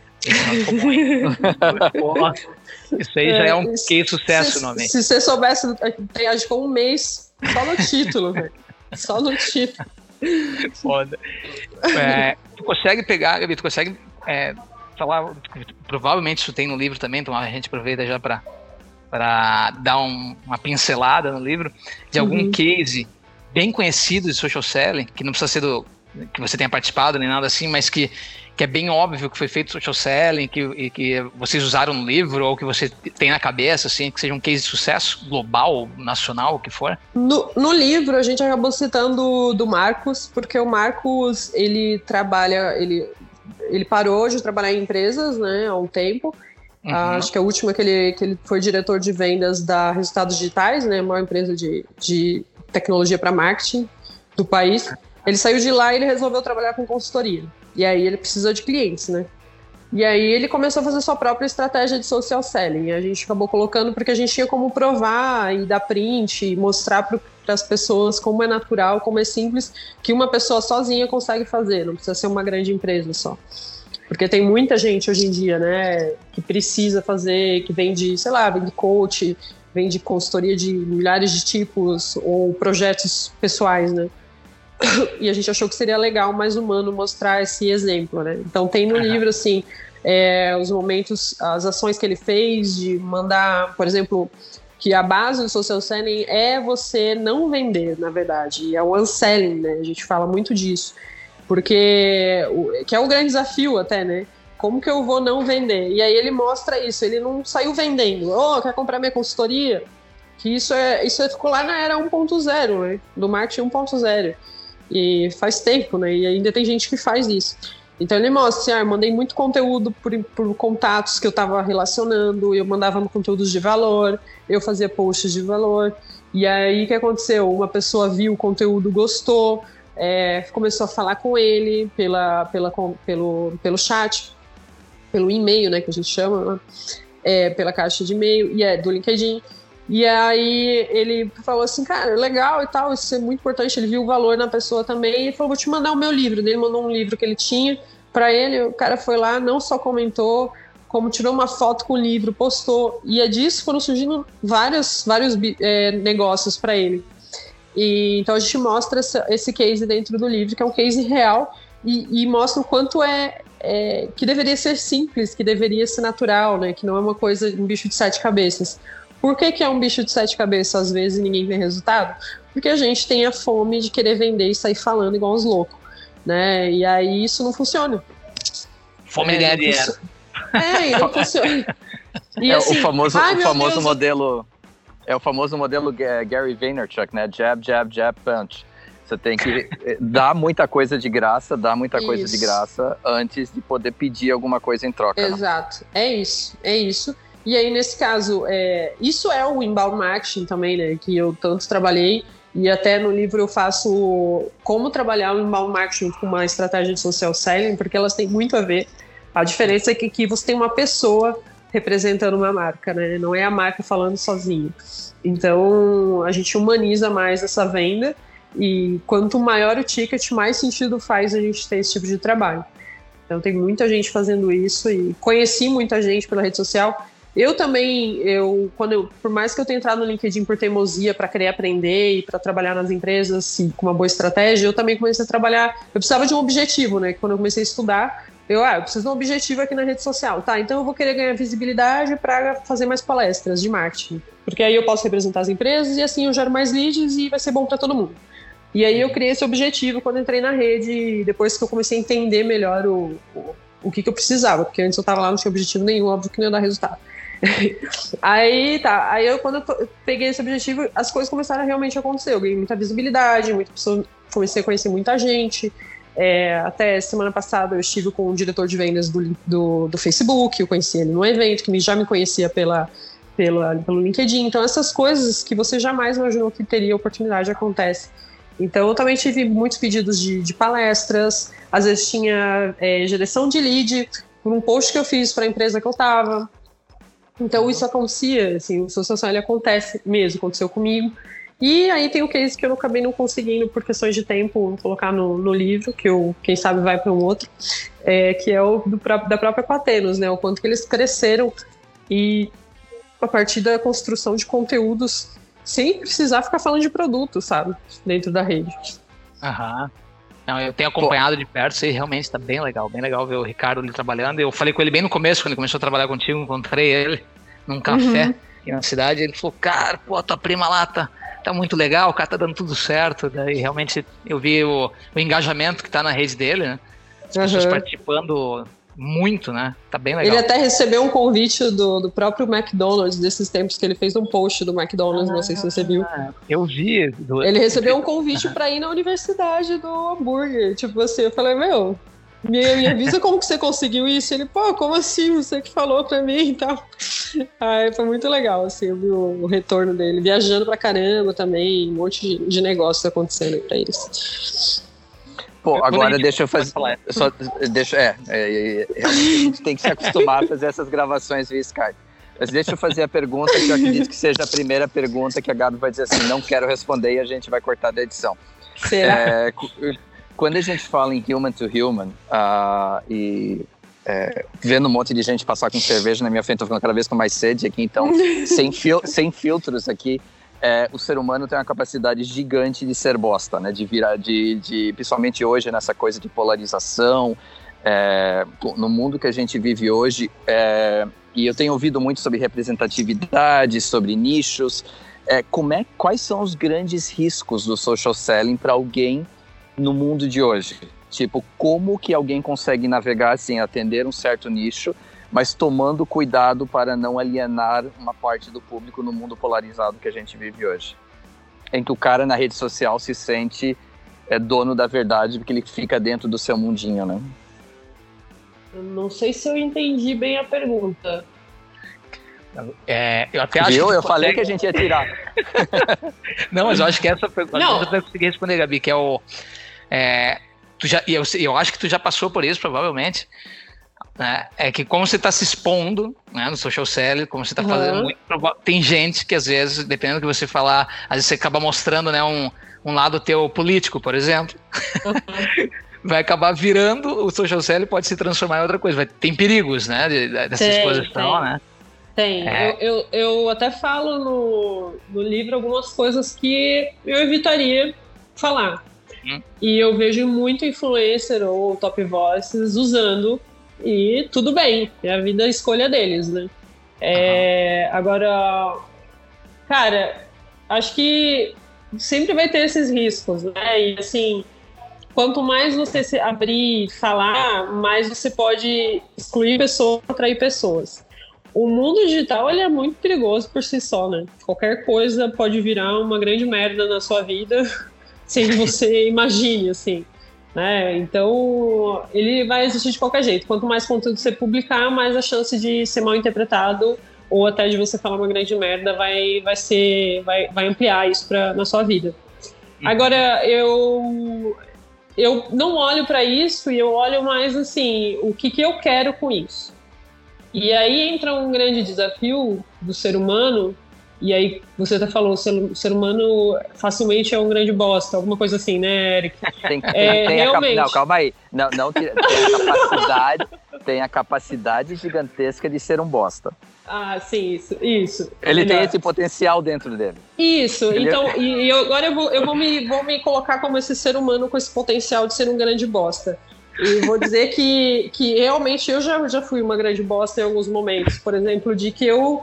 Porra, isso aí é, já é um que sucesso se, nome. Se você soubesse, tem acho que um mês só no título, velho. Só no título. Foda. É, tu consegue pegar, Gabi, tu consegue é, falar, provavelmente isso tem no livro também, então a gente aproveita já para para dar um, uma pincelada no livro de algum uhum. case bem conhecido de social selling, que não precisa ser do que você tenha participado nem nada assim, mas que, que é bem óbvio que foi feito social selling, que, e que vocês usaram no livro ou que você tem na cabeça, assim, que seja um case de sucesso global, nacional, o que for? No, no livro a gente acabou citando do Marcos, porque o Marcos ele trabalha, ele ele parou de trabalhar em empresas, né, há um tempo. Uhum. Ah, acho que a última que ele, que ele foi diretor de vendas da Resultados Digitais, né, a maior empresa de, de tecnologia para marketing do país. Ele saiu de lá e ele resolveu trabalhar com consultoria. E aí ele precisou de clientes, né? E aí ele começou a fazer sua própria estratégia de social selling. A gente acabou colocando porque a gente tinha como provar e dar print e mostrar para as pessoas como é natural, como é simples, que uma pessoa sozinha consegue fazer, não precisa ser uma grande empresa só. Porque tem muita gente hoje em dia, né, que precisa fazer, que vende, sei lá, vende coach, vende consultoria de milhares de tipos ou projetos pessoais, né? E a gente achou que seria legal, mais humano, mostrar esse exemplo, né? Então tem no uhum. livro, assim, é, os momentos, as ações que ele fez de mandar, por exemplo, que a base do social selling é você não vender, na verdade, é o unselling, né? A gente fala muito disso, porque que é o grande desafio até, né? Como que eu vou não vender? E aí ele mostra isso, ele não saiu vendendo. Oh, quer comprar minha consultoria? Que isso é isso ficou lá na era 1.0, né? Do marketing 1.0. E faz tempo, né? E ainda tem gente que faz isso. Então ele mostra assim, ah, eu mandei muito conteúdo por, por contatos que eu estava relacionando, eu mandava conteúdos de valor, eu fazia posts de valor. E aí o que aconteceu? Uma pessoa viu o conteúdo, gostou, é, começou a falar com ele pela, pela, pelo, pelo chat, pelo e-mail, né, que a gente chama, né? é, pela caixa de e-mail, e é do LinkedIn. E aí ele falou assim, cara, legal e tal, isso é muito importante. Ele viu o valor na pessoa também e falou, vou te mandar o meu livro. Ele mandou um livro que ele tinha para ele. O cara foi lá, não só comentou, como tirou uma foto com o livro, postou. E é disso foram surgindo vários, vários é, negócios para ele. E, então a gente mostra essa, esse case dentro do livro, que é um case real, e, e mostra o quanto é, é, que deveria ser simples, que deveria ser natural, né? Que não é uma coisa, um bicho de sete cabeças. Por que, que é um bicho de sete cabeças às vezes e ninguém vê resultado? Porque a gente tem a fome de querer vender e sair falando igual os loucos, né? E aí isso não funciona. Fome de ganhar dinheiro. É, não funciona. E, é assim, o famoso, ai, o famoso modelo. É o famoso modelo Gary Vaynerchuk, né? Jab, jab, jab, punch. Você tem que eh, dar muita coisa de graça, dar muita coisa isso. de graça antes de poder pedir alguma coisa em troca. Exato. Não? É isso, é isso. E aí, nesse caso, é, isso é o inbound marketing também, né? Que eu tanto trabalhei. E até no livro eu faço como trabalhar o inbound marketing com uma estratégia de social selling, porque elas têm muito a ver. A diferença é que aqui você tem uma pessoa representando uma marca, né? Não é a marca falando sozinha. Então a gente humaniza mais essa venda e quanto maior o ticket, mais sentido faz a gente ter esse tipo de trabalho. Então tem muita gente fazendo isso e conheci muita gente pela rede social eu também, eu, quando eu, por mais que eu tenha entrado no LinkedIn por teimosia para querer aprender e para trabalhar nas empresas assim, com uma boa estratégia, eu também comecei a trabalhar. Eu precisava de um objetivo, né? Quando eu comecei a estudar, eu, ah, eu preciso de um objetivo aqui na rede social. Tá, então eu vou querer ganhar visibilidade para fazer mais palestras de marketing. Porque aí eu posso representar as empresas e assim eu gero mais leads e vai ser bom para todo mundo. E aí eu criei esse objetivo quando entrei na rede, depois que eu comecei a entender melhor o, o, o que, que eu precisava, porque antes eu estava lá, não tinha objetivo nenhum, óbvio que não ia dar resultado. aí tá, aí eu quando eu peguei esse objetivo, as coisas começaram a realmente acontecer. Eu ganhei muita visibilidade, muita pessoa, comecei a conhecer muita gente. É, até semana passada eu estive com o diretor de vendas do, do, do Facebook, eu conheci ele num evento, que já me conhecia pela, pela, pelo LinkedIn. Então, essas coisas que você jamais imaginou que teria oportunidade acontecem. Então, eu também tive muitos pedidos de, de palestras, às vezes tinha é, geração de lead por um post que eu fiz para a empresa que eu estava. Então isso acontecia, assim, o social ele acontece mesmo, aconteceu comigo. E aí tem o case que eu acabei não conseguindo, por questões de tempo, colocar no, no livro, que eu, quem sabe vai para um outro, é, que é o do, da própria Patenos, né? O quanto que eles cresceram e a partir da construção de conteúdos sem precisar ficar falando de produto, sabe? Dentro da rede. Aham. Não, eu tenho acompanhado Pô. de perto e realmente está bem legal, bem legal ver o Ricardo ali trabalhando. Eu falei com ele bem no começo, quando ele começou a trabalhar contigo, encontrei ele num café uhum. aqui na cidade. Ele falou, cara, pô, tua prima lá tá, tá muito legal, o cara tá dando tudo certo. Daí realmente eu vi o, o engajamento que tá na rede dele, né? As uhum. pessoas participando muito, né? Tá bem legal. Ele até recebeu um convite do, do próprio McDonald's desses tempos que ele fez um post do McDonald's, ah, não sei se você viu. Ah, eu vi. Do... Ele recebeu um convite para ir na universidade do hambúrguer. Tipo assim, eu falei, meu, me, me avisa como que você conseguiu isso. Ele, pô, como assim? Você que falou pra mim e tal. Aí foi muito legal, assim, eu vi o, o retorno dele. Viajando pra caramba também, um monte de, de negócios acontecendo aí pra eles. Pô, agora deixa eu fazer. Só, deixa, é, é, é, a gente tem que se acostumar a fazer essas gravações via Skype. Mas deixa eu fazer a pergunta que eu acredito que seja a primeira pergunta que a Gabi vai dizer assim: não quero responder e a gente vai cortar da edição. Será? É, quando a gente fala em human to human uh, e é, vendo um monte de gente passar com cerveja na minha frente, tô ficando cada vez com mais sede aqui, então, sem, fil sem filtros aqui, é, o ser humano tem uma capacidade gigante de ser bosta, né? De virar, de, de principalmente hoje nessa coisa de polarização, é, no mundo que a gente vive hoje. É, e eu tenho ouvido muito sobre representatividade, sobre nichos. É, como é, quais são os grandes riscos do social selling para alguém no mundo de hoje? Tipo, como que alguém consegue navegar assim, atender um certo nicho mas tomando cuidado para não alienar uma parte do público no mundo polarizado que a gente vive hoje. Em que o cara na rede social se sente é, dono da verdade porque ele fica dentro do seu mundinho, né? Eu não sei se eu entendi bem a pergunta. É, eu até acho Viu? eu consegue... falei que a gente ia tirar. não, mas eu acho que essa pergunta não. eu consegui responder, Gabi, que é o. É, tu já, eu, eu acho que tu já passou por isso, provavelmente. Né? É que como você está se expondo né, no social selling, como você está uhum. fazendo muito, tem gente que às vezes, dependendo do que você falar, às vezes você acaba mostrando né, um, um lado teu político, por exemplo. Uhum. vai acabar virando o social selling pode se transformar em outra coisa. Vai, tem perigos, né, dessa tem, exposição, tem. né? Tem. É. Eu, eu, eu, até falo no, no livro algumas coisas que eu evitaria falar. Hum. E eu vejo muito influencer ou top voices usando e tudo bem, é a vida a escolha deles, né? É, agora, cara, acho que sempre vai ter esses riscos, né? E assim, quanto mais você se abrir, falar, mais você pode excluir pessoas, atrair pessoas. O mundo digital ele é muito perigoso por si só, né? Qualquer coisa pode virar uma grande merda na sua vida sem você imagine, assim. Né? Então, ele vai existir de qualquer jeito. Quanto mais conteúdo você publicar, mais a chance de ser mal interpretado ou até de você falar uma grande merda vai, vai ser vai, vai ampliar isso pra, na sua vida. Agora, eu, eu não olho para isso e eu olho mais assim, o que, que eu quero com isso. E aí entra um grande desafio do ser humano, e aí você até falou, o ser, o ser humano facilmente é um grande bosta, alguma coisa assim, né, Eric? Tem, tem, é, tem realmente. A, não, calma aí. Não, não tem, a capacidade, tem a capacidade gigantesca de ser um bosta. Ah, sim, isso, isso. Ele tem esse potencial dentro dele. Isso, Ele então, e, e agora eu, vou, eu vou, me, vou me colocar como esse ser humano com esse potencial de ser um grande bosta. E vou dizer que, que realmente eu já, já fui uma grande bosta em alguns momentos. Por exemplo, de que eu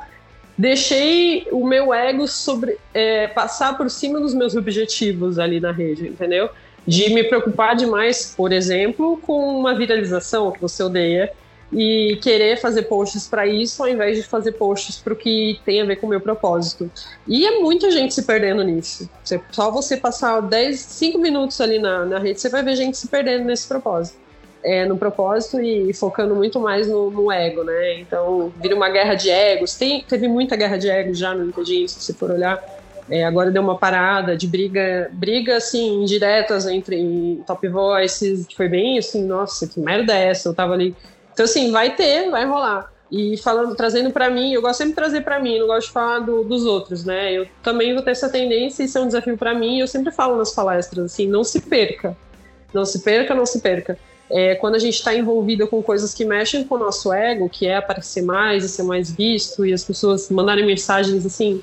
deixei o meu ego sobre é, passar por cima dos meus objetivos ali na rede, entendeu? De me preocupar demais, por exemplo, com uma viralização que você odeia e querer fazer posts para isso ao invés de fazer posts para o que tem a ver com o meu propósito. E é muita gente se perdendo nisso. Só você passar 10, 5 minutos ali na, na rede, você vai ver gente se perdendo nesse propósito é, no propósito e focando muito mais no, no, ego, né? Então, vira uma guerra de egos. Tem, teve muita guerra de egos já no LinkedIn, se você for olhar. É, agora deu uma parada de briga, briga assim, indiretas entre top voices, que foi bem assim, nossa, que merda é essa? Eu tava ali. Então, assim, vai ter, vai rolar. E falando, trazendo para mim, eu gosto sempre de trazer para mim, não gosto de falar do, dos outros, né? Eu também vou ter essa tendência, isso é um desafio para mim. Eu sempre falo nas palestras assim, não se perca, não se perca, não se perca é, quando a gente está envolvido com coisas que mexem com o nosso ego, que é aparecer mais e ser mais visto, e as pessoas mandarem mensagens assim.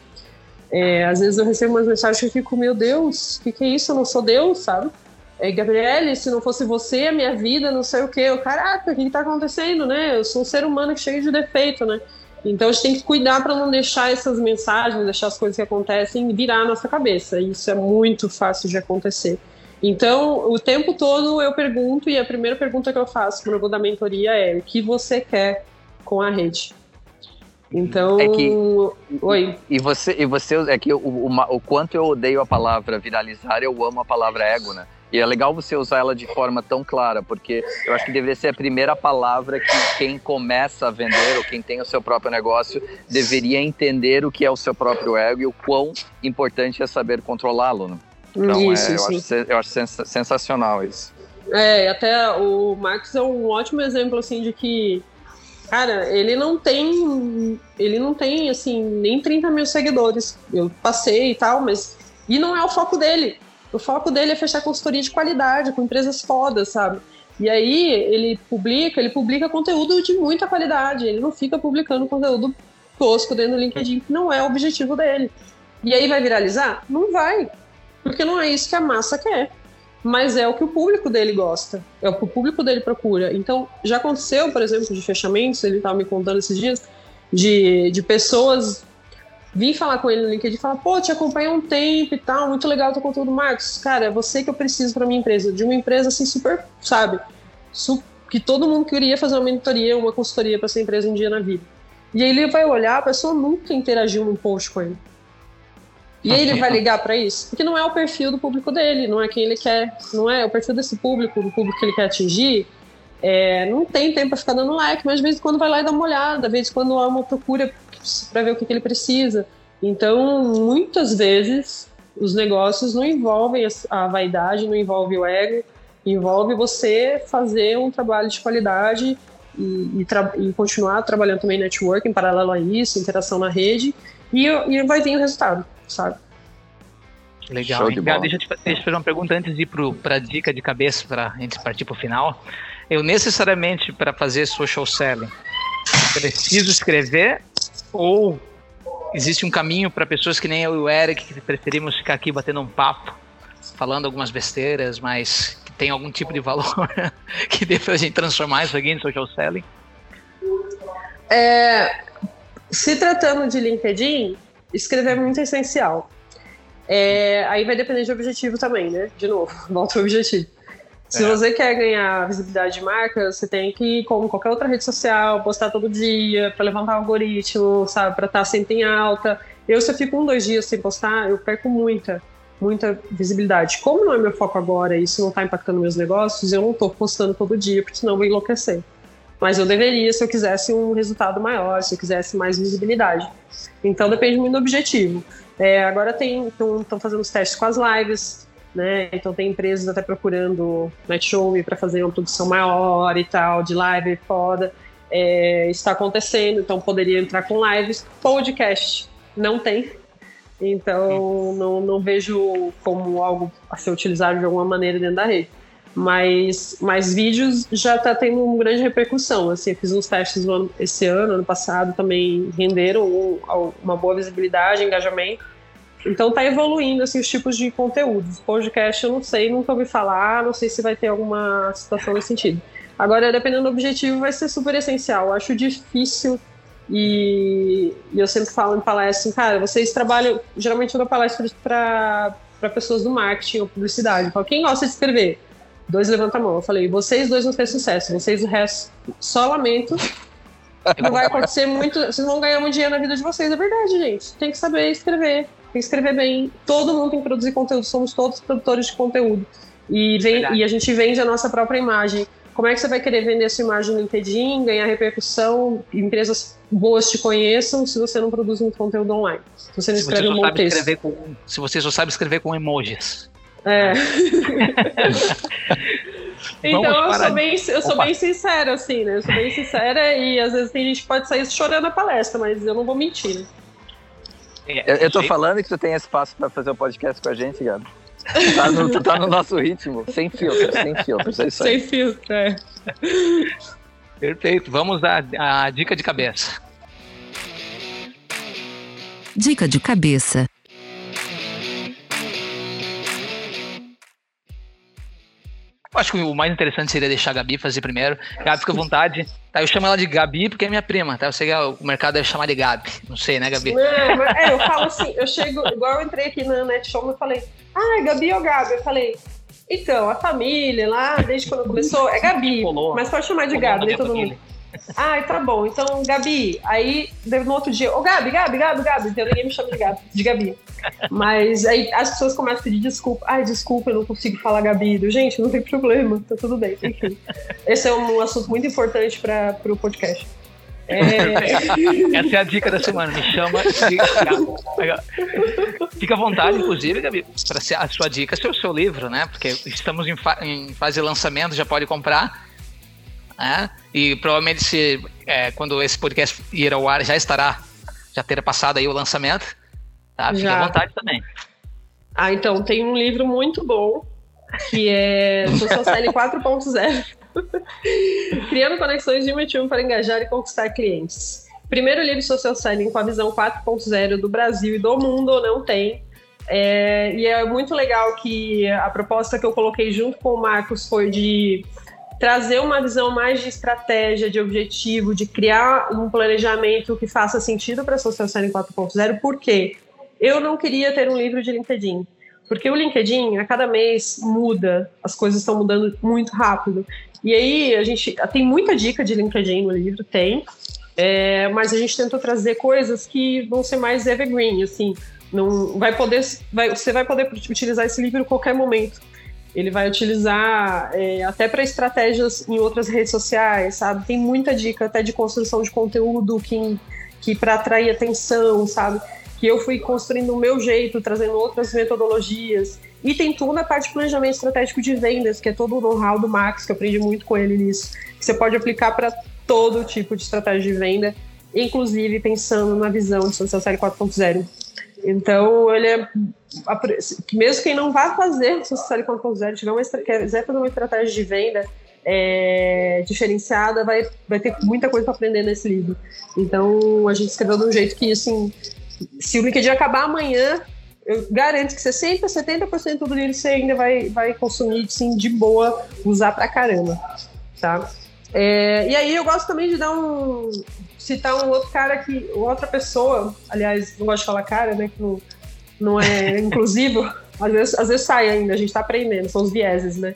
É, às vezes eu recebo umas mensagens que eu fico, meu Deus, o que, que é isso? Eu não sou Deus, sabe? É, Gabriele, se não fosse você, a minha vida, não sei o quê. Eu, caraca, o que está acontecendo, né? Eu sou um ser humano cheio de defeito, né? Então a gente tem que cuidar para não deixar essas mensagens, deixar as coisas que acontecem virar a nossa cabeça. Isso é muito fácil de acontecer. Então, o tempo todo eu pergunto, e a primeira pergunta que eu faço quando eu vou dar mentoria é: o que você quer com a rede? Então, é que, oi. E você, e você é que o, o, o, quanto eu odeio a palavra viralizar, eu amo a palavra ego, né? E é legal você usar ela de forma tão clara, porque eu acho que deveria ser a primeira palavra que quem começa a vender ou quem tem o seu próprio negócio deveria entender o que é o seu próprio ego e o quão importante é saber controlá-lo. Né? Então, isso, é, eu, acho, eu acho sensacional isso. É, até o Max é um ótimo exemplo, assim, de que, cara, ele não tem, ele não tem, assim, nem 30 mil seguidores. Eu passei e tal, mas, e não é o foco dele. O foco dele é fechar consultoria de qualidade com empresas fodas, sabe? E aí ele publica, ele publica conteúdo de muita qualidade. Ele não fica publicando conteúdo tosco dentro do LinkedIn, que não é o objetivo dele. E aí vai viralizar? Não vai. Porque não é isso que a massa quer. Mas é o que o público dele gosta, é o que o público dele procura. Então, já aconteceu, por exemplo, de fechamentos, ele estava me contando esses dias, de, de pessoas vir falar com ele no LinkedIn e falar, pô, te acompanho há um tempo e tal, muito legal o teu conteúdo, Marcos. Cara, é você que eu preciso para minha empresa, de uma empresa assim super, sabe, que todo mundo queria fazer uma mentoria, uma consultoria para essa empresa um dia na vida. E aí ele vai olhar, a pessoa nunca interagiu num post com ele. E ele vai ligar para isso? Porque não é o perfil do público dele, não é quem ele quer, não é o perfil desse público, do público que ele quer atingir. É, não tem tempo para ficar dando like, mas de vez em quando vai lá e dá uma olhada, de vez em quando há uma procura para ver o que, que ele precisa. Então, muitas vezes, os negócios não envolvem a vaidade, não envolve o ego, envolve você fazer um trabalho de qualidade e, e, tra e continuar trabalhando também network em paralelo a isso, interação na rede, e, e vai vir o resultado sabe? Legal. De deixa, eu te, deixa eu fazer uma pergunta antes de ir para a dica de cabeça, para a gente partir para o final. Eu necessariamente, para fazer social selling, preciso escrever ou existe um caminho para pessoas que nem eu e o Eric, que preferimos ficar aqui batendo um papo, falando algumas besteiras, mas que tem algum tipo de valor que dê para a gente transformar isso aqui em social selling? É, se tratando de LinkedIn, escrever é muito essencial. É, aí vai depender de objetivo também, né? De novo, volta ao objetivo. Se é. você quer ganhar visibilidade de marca, você tem que, como qualquer outra rede social, postar todo dia para levantar o algoritmo, sabe, para estar tá sempre em alta. Eu, se eu fico um, dois dias sem postar, eu perco muita, muita visibilidade. Como não é meu foco agora e isso não está impactando meus negócios, eu não estou postando todo dia, porque senão eu vou enlouquecer. Mas eu deveria se eu quisesse um resultado maior, se eu quisesse mais visibilidade. Então depende muito do objetivo. É, agora estão fazendo os testes com as lives. né? Então tem empresas até procurando Netshow para fazer uma produção maior e tal, de live foda. É, está acontecendo, então poderia entrar com lives. Podcast não tem, então não, não vejo como algo a ser utilizado de alguma maneira dentro da rede. Mas, mas vídeos já está tendo uma grande repercussão. Assim, fiz uns testes ano, esse ano, ano passado também renderam uma boa visibilidade, engajamento. Então está evoluindo assim, os tipos de conteúdos. Podcast eu não sei, nunca ouvi falar, não sei se vai ter alguma situação nesse sentido. Agora, dependendo do objetivo, vai ser super essencial. Eu acho difícil e, e, eu sempre falo em palestra assim, cara, vocês trabalham. Geralmente eu dou palestra para pessoas do marketing ou publicidade. Eu falo, quem gosta de escrever? Dois levanta a mão. Eu falei, vocês dois vão ter sucesso, vocês o resto só lamento. Não vai acontecer muito. Vocês vão ganhar muito dinheiro na vida de vocês, é verdade, gente. Tem que saber escrever, tem que escrever bem. Todo mundo tem que produzir conteúdo, somos todos produtores de conteúdo. E, vem, e a gente vende a nossa própria imagem. Como é que você vai querer vender sua imagem no LinkedIn, ganhar repercussão, empresas boas te conheçam se você não produz muito conteúdo online? Se você não se escreve você um bom texto. Com, se você só sabe escrever com emojis. É. então eu sou, bem, eu sou bem sincera, assim, né? Eu sou bem sincera e às vezes tem gente que pode sair chorando na palestra, mas eu não vou mentir, né? Eu, eu tô falando que tu tem espaço para fazer o um podcast com a gente, Gabi. Tá no, tu tá no nosso ritmo, sem filtro, sem filtro, é isso aí. Sem filtro, é. Perfeito, vamos à, à dica de cabeça. Dica de cabeça. Eu acho que o mais interessante seria deixar a Gabi fazer primeiro. Gabi, fica à vontade. Tá, eu chamo ela de Gabi porque é minha prima, tá? Eu sei que o mercado deve chamar de Gabi. Não sei, né, Gabi? Não, é, eu falo assim, eu chego, igual eu entrei aqui na Netshow e falei, ah, Gabi ou Gabi? Eu falei, então, a família lá, desde quando começou, é Gabi. Mas pode chamar de Gabi, nem todo mundo. Ah, tá bom. Então, Gabi, aí no outro dia, ô oh, Gabi, Gabi, Gabi, Gabi. Então ninguém me chama de Gabi, de Gabi. Mas aí as pessoas começam a pedir desculpa. Ai, desculpa, eu não consigo falar Gabi. Gente, não tem problema, tá tudo bem. Enfim. Esse é um assunto muito importante para o podcast. É... Essa é a dica da semana. Me chama de Fica à vontade, inclusive, Gabi, para ser a sua dica, ser o seu livro, né? Porque estamos em, fa em fase de lançamento, já pode comprar. Né? E provavelmente se é, quando esse podcast ir ao ar já estará, já terá passado aí o lançamento. Tá? Fique já. à vontade também. Ah, então, tem um livro muito bom que é Social Selling 4.0. Criando conexões de motivo para engajar e conquistar clientes. Primeiro livro Social Selling com a visão 4.0 do Brasil e do mundo não tem. É, e é muito legal que a proposta que eu coloquei junto com o Marcos foi de trazer uma visão mais de estratégia, de objetivo, de criar um planejamento que faça sentido para a Social Selling 4.0, porque eu não queria ter um livro de LinkedIn. Porque o LinkedIn, a cada mês, muda, as coisas estão mudando muito rápido. E aí, a gente tem muita dica de LinkedIn no livro, tem, é, mas a gente tentou trazer coisas que vão ser mais evergreen, assim, não vai poder, vai, você vai poder utilizar esse livro em qualquer momento ele vai utilizar é, até para estratégias em outras redes sociais, sabe? Tem muita dica até de construção de conteúdo que, que para atrair atenção, sabe? Que eu fui construindo o meu jeito, trazendo outras metodologias. E tem tudo na parte de planejamento estratégico de vendas, que é todo o know-how do Max, que eu aprendi muito com ele nisso. Que você pode aplicar para todo tipo de estratégia de venda, inclusive pensando na visão de Social Série 4.0. Então, ele é. Mesmo quem não vai fazer Social 4.0, tiver uma, quiser fazer uma estratégia de venda é, diferenciada, vai, vai ter muita coisa para aprender nesse livro. Então, a gente escreveu de um jeito que, assim, se o LinkedIn acabar amanhã, eu garanto que 60%, 70% do livro você ainda vai, vai consumir, sim, de boa, usar pra caramba, tá? É, e aí eu gosto também de dar um, citar um outro cara que, outra pessoa, aliás, não gosto de falar cara, né, que não, não é inclusivo, às vezes, às vezes sai ainda, a gente está aprendendo, são os vieses, né?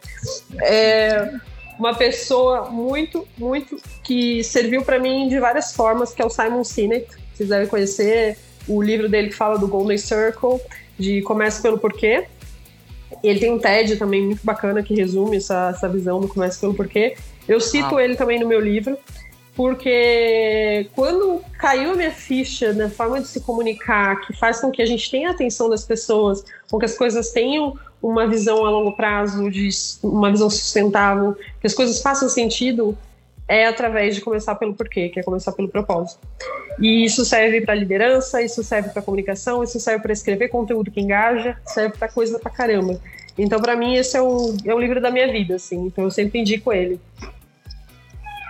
É uma pessoa muito, muito que serviu para mim de várias formas, que é o Simon Sinek, vocês devem conhecer o livro dele que fala do Golden Circle, de Comece pelo Porquê. Ele tem um TED também muito bacana que resume essa, essa visão do Comece pelo Porquê. Eu cito ah. ele também no meu livro porque quando caiu a minha ficha na forma de se comunicar, que faz com que a gente tenha a atenção das pessoas, com que as coisas tenham uma visão a longo prazo, de uma visão sustentável, que as coisas façam sentido, é através de começar pelo porquê, que é começar pelo propósito. E isso serve para liderança, isso serve para comunicação, isso serve para escrever conteúdo que engaja, serve para coisa pra caramba. Então, para mim, esse é o, é o livro da minha vida, assim. Então, eu sempre indico ele.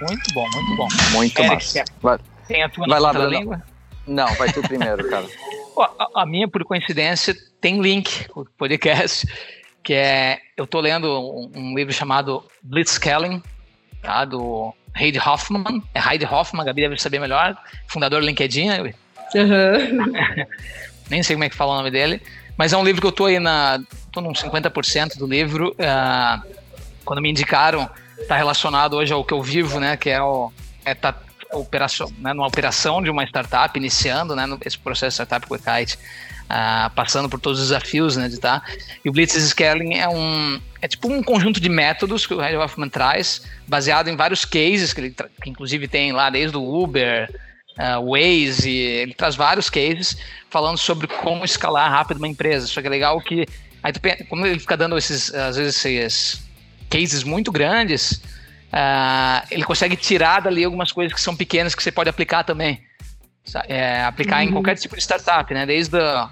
Muito bom, muito bom. Muito Eric, massa. Vai, Tem a tua Vai lá, da língua? não, vai tu primeiro, cara. A, a minha, por coincidência, tem link, o podcast, que é. Eu tô lendo um, um livro chamado Blitzscaling, tá? Do Heidi Hoffman. É Heidi Hoffman, a Gabi deve saber melhor, fundador do LinkedIn, né? Aham. nem sei como é que fala o nome dele, mas é um livro que eu tô aí na. tô num 50% do livro. ah, quando me indicaram, tá relacionado hoje ao que eu vivo, né? Que é o. É tá, operação, né, numa operação de uma startup, iniciando né, esse processo startup com o Kite, ah, passando por todos os desafios né, de tá. E o Blitz Scaling é um é tipo um conjunto de métodos que o Red Hoffman traz, baseado em vários cases que ele que inclusive tem lá desde o Uber, ah, Waze, ele traz vários cases falando sobre como escalar rápido uma empresa. Só que é legal que aí tu, como ele fica dando esses às vezes esses cases muito grandes, ah, ele consegue tirar dali algumas coisas que são pequenas que você pode aplicar também. É, aplicar em Uhum. qualquer tipo de startup, né? Desde, a-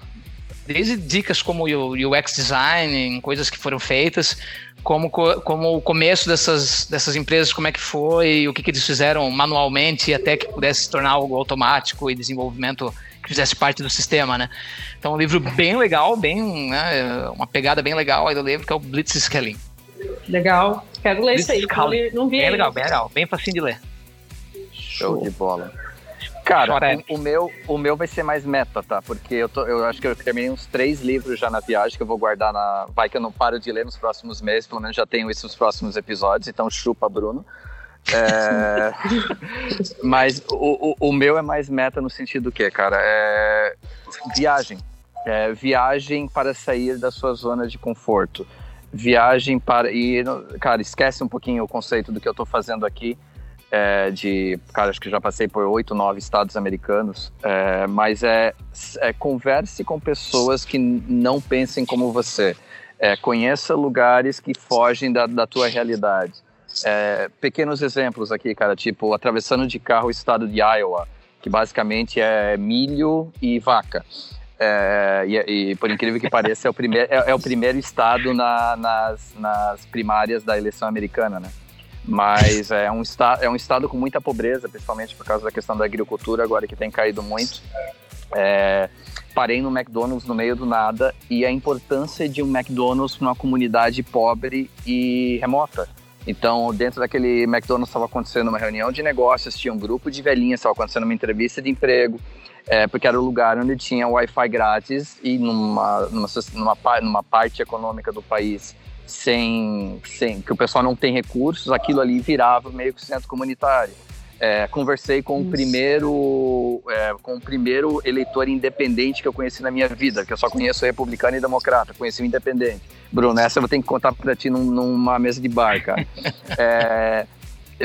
desde dicas como o UX design, em coisas que foram feitas, como, co- como o começo dessas, dessas empresas, como é que foi, o que, que eles fizeram manualmente até que pudesse se tornar algo automático e desenvolvimento que fizesse parte do sistema, né? Então, um livro bem legal, bem, né, uma pegada bem legal aí do livro, que é o Blitzscaling. Legal. Quero ler isso aí. Não li- Não vi Bem legal, bem legal, bem facinho de ler. Show de bola. Cara, o, o meu, o meu vai ser mais meta, tá? Porque eu, tô, eu acho que eu terminei uns três livros já na viagem que eu vou guardar na. Vai que eu não paro de ler nos próximos meses, pelo menos já tenho isso nos próximos episódios, então chupa, Bruno. É, Mas o, o, o meu é mais meta no sentido do que, cara? É viagem. É viagem para sair da sua zona de conforto. Viagem para. E, cara, esquece um pouquinho o conceito do que eu tô fazendo aqui é, de, cara, acho que já passei por oito, nove estados americanos, é, mas é, é converse com pessoas que não pensem como você, é, conheça lugares que fogem da, da tua realidade. É, pequenos exemplos aqui, cara, tipo atravessando de carro o estado de Iowa, que basicamente é milho e vaca. É, e, e, por incrível que pareça, é o primeiro, é, é o primeiro estado na- nas, nas primárias da eleição americana, né? Mas é um, esta, é um estado com muita pobreza, principalmente por causa da questão da agricultura, agora que tem caído muito. É, parei no McDonald's no meio do nada e a importância de um McDonald's numa comunidade pobre e remota. Então, dentro daquele McDonald's estava acontecendo uma reunião de negócios, tinha um grupo de velhinhas, estava acontecendo uma entrevista de emprego, é, porque era o lugar onde tinha Wi-Fi grátis e numa, numa, numa, numa parte econômica do país sem, sem que o pessoal não tem recursos, aquilo ali virava meio que centro comunitário. É, conversei com o Isso. primeiro é, com o primeiro eleitor independente que eu conheci na minha vida, que eu só conheço republicano e democrata, conheci o independente. Bruno, essa eu vou ter que contar pra ti num- numa mesa de bar, cara. É,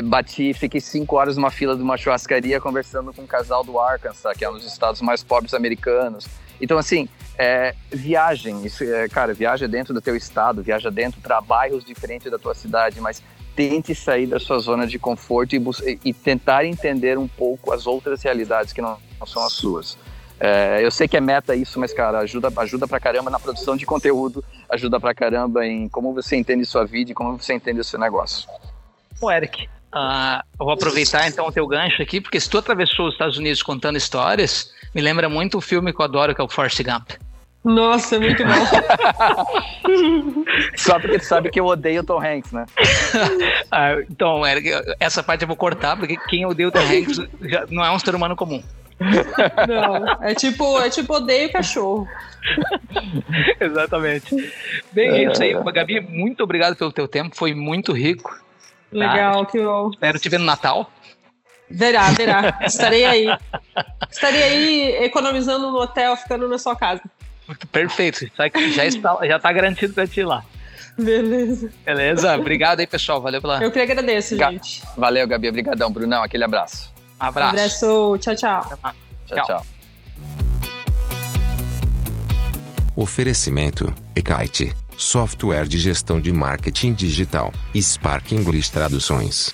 bati, fiquei cinco horas numa fila de uma churrascaria conversando com um casal do Arkansas, que é um dos estados mais pobres americanos. Então, assim, é, viagem, isso, é, cara, viaja dentro do teu estado, viaja dentro, para bairros diferentes da tua cidade, mas tente sair da sua zona de conforto e, e- tentar entender um pouco as outras realidades que não, não são as suas. É, eu sei que é meta isso, mas, cara, ajuda, ajuda pra caramba na produção de conteúdo, ajuda pra caramba em como você entende sua vida e como você entende o seu negócio. Ô, Eric, ah, eu vou aproveitar então o teu gancho aqui, porque se tu atravessou os Estados Unidos contando histórias, me lembra muito um filme que eu adoro, que é o Forrest Gump. Nossa, muito bom. Só porque tu sabe que eu odeio o Tom Hanks, né? Ah, então, essa parte eu vou cortar, porque quem odeia o Tom Hanks já não é um ser humano comum. Não, é tipo, é tipo odeio cachorro. Exatamente. Bem, é isso aí. Gabi, muito obrigado pelo teu tempo, foi muito rico. Legal, que bom. Espero te ver no Natal. Verá, verá. Estarei aí. Estarei aí economizando no hotel, ficando na sua casa. Perfeito, já está, já está garantido pra ti lá. Beleza. Beleza? Obrigado aí, pessoal. Valeu pela Eu que agradeço, Ga- gente. Valeu, Gabi. Obrigadão, Brunão. Aquele abraço. abraço. Abraço. Tchau, tchau. Tchau, Tchau. tchau. Oferecimento software de gestão de marketing digital, Spark English Traduções.